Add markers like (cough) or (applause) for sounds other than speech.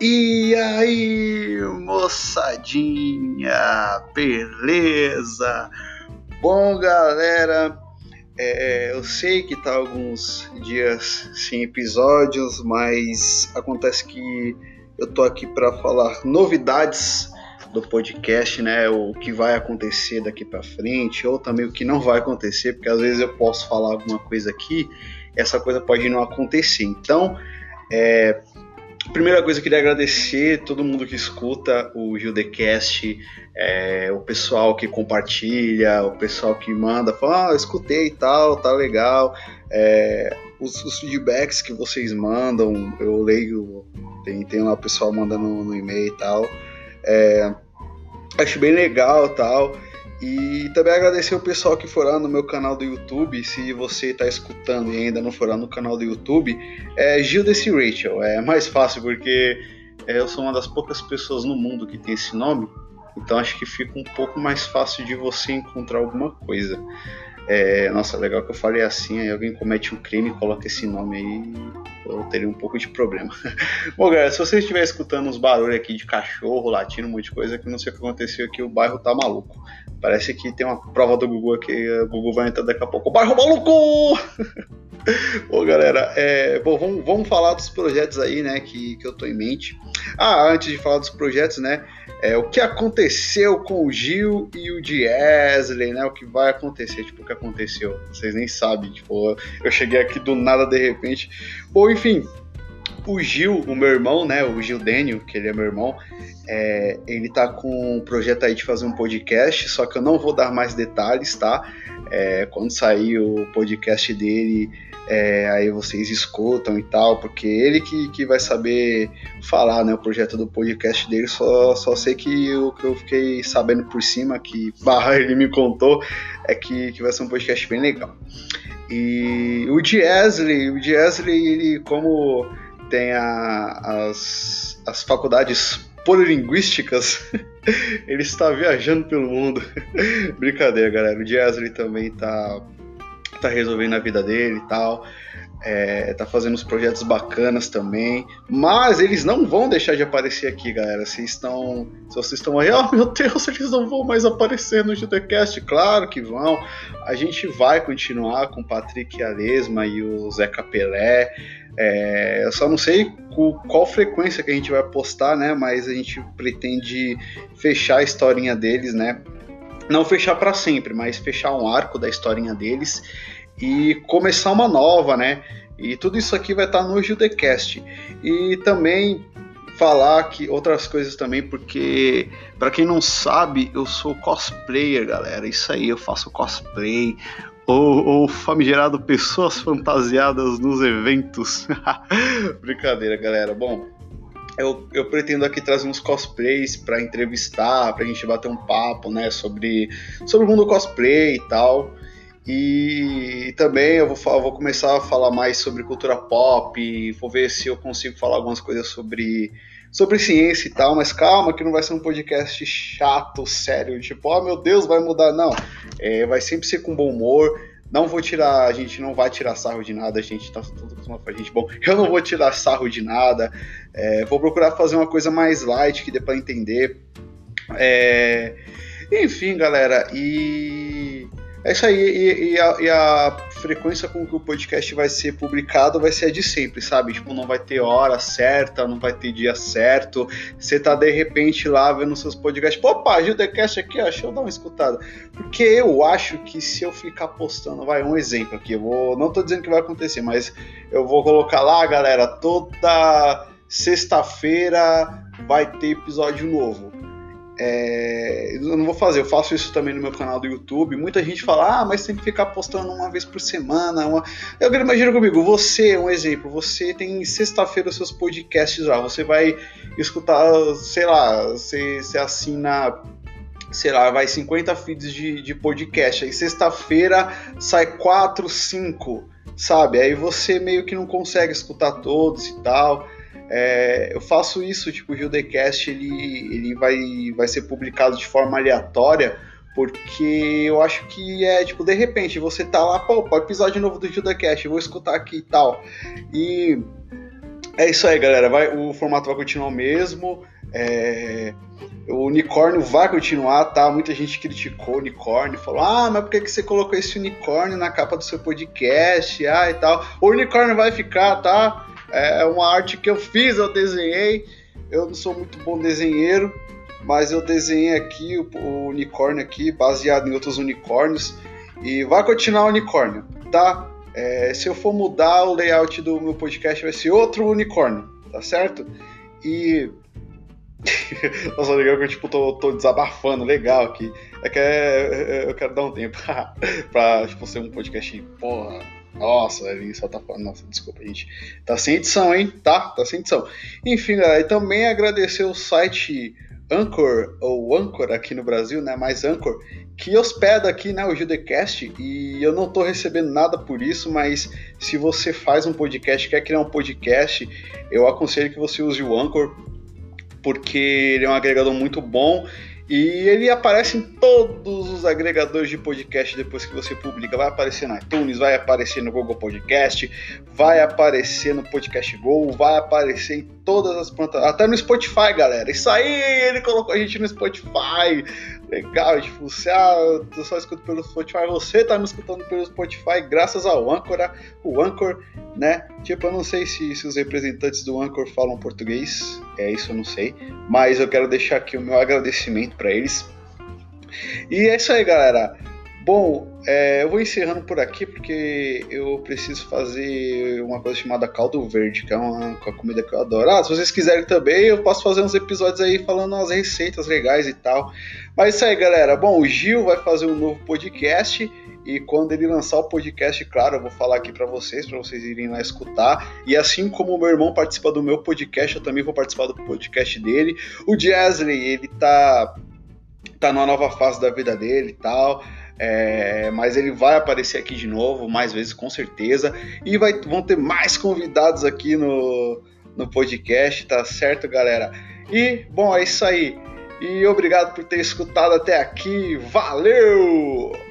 E aí, moçadinha, beleza? Bom, galera, é, eu sei que tá alguns dias sem episódios, mas acontece que eu tô aqui para falar novidades do podcast, né? O que vai acontecer daqui para frente, ou também o que não vai acontecer, porque às vezes eu posso falar alguma coisa aqui, essa coisa pode não acontecer. Então, é, Primeira coisa, eu queria agradecer todo mundo que escuta o Gildecast, é, o pessoal que compartilha, o pessoal que manda, fala, ah, escutei e tal, tá legal. É, os, os, feedbacks que vocês mandam, eu leio, tem, tem lá o pessoal mandando no e-mail e tal. É, acho bem legal tal. E também agradecer o pessoal que for lá no meu canal do YouTube. Se você está escutando e ainda não for lá no canal do YouTube, é Gildes Rachel. É mais fácil porque é, eu sou uma das poucas pessoas no mundo que tem esse nome. Então acho que fica um pouco mais fácil de você encontrar alguma coisa. É, nossa, legal que eu falei assim, aí alguém comete um crime e coloca esse nome aí, eu teria um pouco de problema. (laughs) Bom, galera, se você estiver escutando uns barulhos aqui de cachorro, latindo, um monte de coisa, que não sei o que aconteceu aqui, o bairro tá maluco. Parece que tem uma prova do Google aqui, o Google vai entrar daqui a pouco. O bairro maluco! (laughs) (laughs) Bom, galera, é, bom, vamos, vamos falar dos projetos aí, né, que, que eu tô em mente. Ah, antes de falar dos projetos, né, é, o que aconteceu com o Gil e o Diesley, né? O que vai acontecer, tipo, o que aconteceu. Vocês nem sabem, tipo, eu cheguei aqui do nada de repente. Bom, enfim, o Gil, o meu irmão, né? O Gil Daniel, que ele é meu irmão, é, ele tá com um projeto aí de fazer um podcast, só que eu não vou dar mais detalhes, tá? É, quando sair o podcast dele, é, aí vocês escutam e tal, porque ele que, que vai saber falar, né, o projeto do podcast dele, só, só sei que o que eu fiquei sabendo por cima, que barra (laughs) ele me contou, é que, que vai ser um podcast bem legal. E o Diesley, o Diesley, ele como tem a, as, as faculdades polilinguísticas, (laughs) ele está viajando pelo mundo. (laughs) Brincadeira, galera. O Diesley também está tá resolvendo a vida dele e tal. É, tá fazendo uns projetos bacanas também. Mas eles não vão deixar de aparecer aqui, galera. Vocês estão. Se vocês estão aí, (laughs) oh meu Deus, eles não vão mais aparecer no GTCast. Claro que vão. A gente vai continuar com o Patrick Alesma e o Zeca Pelé. É, eu só não sei com qual frequência que a gente vai postar, né? Mas a gente pretende fechar a historinha deles, né? Não fechar para sempre, mas fechar um arco da historinha deles e começar uma nova, né? E tudo isso aqui vai estar tá no Judecast. E também falar que outras coisas também, porque para quem não sabe, eu sou cosplayer, galera. Isso aí, eu faço cosplay. Ou, ou famigerado pessoas fantasiadas nos eventos. (laughs) Brincadeira, galera. Bom, eu, eu pretendo aqui trazer uns cosplays para entrevistar, pra gente bater um papo, né, sobre, sobre o mundo cosplay e tal. E também eu vou, vou começar a falar mais sobre cultura pop, vou ver se eu consigo falar algumas coisas sobre, sobre ciência e tal, mas calma que não vai ser um podcast chato, sério, tipo, oh meu Deus, vai mudar, não. É, vai sempre ser com bom humor, não vou tirar, a gente não vai tirar sarro de nada, a gente tá tudo acostumado a gente. Bom, eu não vou tirar sarro de nada. É, vou procurar fazer uma coisa mais light que dê para entender. É, enfim, galera, e é isso aí. E, e, a, e, a, frequência com que o podcast vai ser publicado vai ser a de sempre, sabe? Tipo, não vai ter hora certa, não vai ter dia certo. Você tá de repente lá vendo seus podcasts. Pá, Gildecast aqui, ó, deixa eu dar uma escutada. Porque eu acho que se eu ficar postando, vai, um exemplo aqui, eu vou. Não tô dizendo que vai acontecer, mas eu vou colocar lá, galera, toda sexta-feira vai ter episódio novo. É, eu não vou fazer, eu faço isso também no meu canal do YouTube. Muita gente fala, ah, mas tem que ficar postando uma vez por semana. Uma... Eu imagino comigo, você, um exemplo, você tem sexta-feira os seus podcasts lá, você vai escutar, sei lá, você, você assina, sei lá, vai 50 feeds de, de podcast, aí sexta-feira sai 4, 5, sabe? Aí você meio que não consegue escutar todos e tal. É, eu faço isso, tipo, o Gildecast ele, ele vai, vai ser publicado de forma aleatória, porque eu acho que é, tipo, de repente, você tá lá, pô, episódio novo do Gildecast, vou escutar aqui e tal. E é isso aí, galera. Vai, o formato vai continuar o mesmo. É, o unicórnio vai continuar, tá? Muita gente criticou o unicórnio, falou: ah, mas por que, que você colocou esse unicórnio na capa do seu podcast? Ah, e tal. O unicórnio vai ficar, tá? É uma arte que eu fiz, eu desenhei. Eu não sou muito bom desenheiro, mas eu desenhei aqui o, o unicórnio aqui, baseado em outros unicórnios. E vai continuar o unicórnio, tá? É, se eu for mudar o layout do meu podcast, vai ser outro unicórnio, tá certo? E (laughs) nossa, legal que eu tipo, tô, tô desabafando, legal aqui. É que é, é eu quero dar um tempo (laughs) pra tipo, ser um podcast, porra. Nossa, ele só tá falando. Nossa, desculpa, gente. Tá sem edição, hein? Tá, tá sem edição. Enfim, galera, e também agradecer o site Anchor, ou Anchor aqui no Brasil, né? Mais Anchor, que hospeda aqui, né? O Judecast. E eu não tô recebendo nada por isso, mas se você faz um podcast, quer criar um podcast, eu aconselho que você use o Anchor porque ele é um agregador muito bom e ele aparece em todos os agregadores de podcast depois que você publica. Vai aparecer no iTunes, vai aparecer no Google Podcast, vai aparecer no Podcast Go, vai aparecer em todas as plataformas, até no Spotify, galera. Isso aí, ele colocou a gente no Spotify. Legal, tipo, se ah, eu só escuto pelo Spotify, você tá me escutando pelo Spotify graças ao Anchor, o Anchor, né? Tipo, eu não sei se, se os representantes do Anchor falam português, é isso eu não sei, mas eu quero deixar aqui o meu agradecimento para eles. E é isso aí, galera. Bom, é, eu vou encerrando por aqui porque eu preciso fazer uma coisa chamada caldo verde, que é uma, uma comida que eu adoro. Ah, se vocês quiserem também, eu posso fazer uns episódios aí falando umas receitas legais e tal. Mas é isso aí, galera. Bom, o Gil vai fazer um novo podcast e quando ele lançar o podcast, claro, eu vou falar aqui para vocês, para vocês irem lá escutar. E assim como o meu irmão participa do meu podcast, eu também vou participar do podcast dele. O Jasley, ele tá tá numa nova fase da vida dele e tal. É, mas ele vai aparecer aqui de novo, mais vezes com certeza. E vai, vão ter mais convidados aqui no, no podcast, tá certo, galera? E, bom, é isso aí. E obrigado por ter escutado até aqui. Valeu!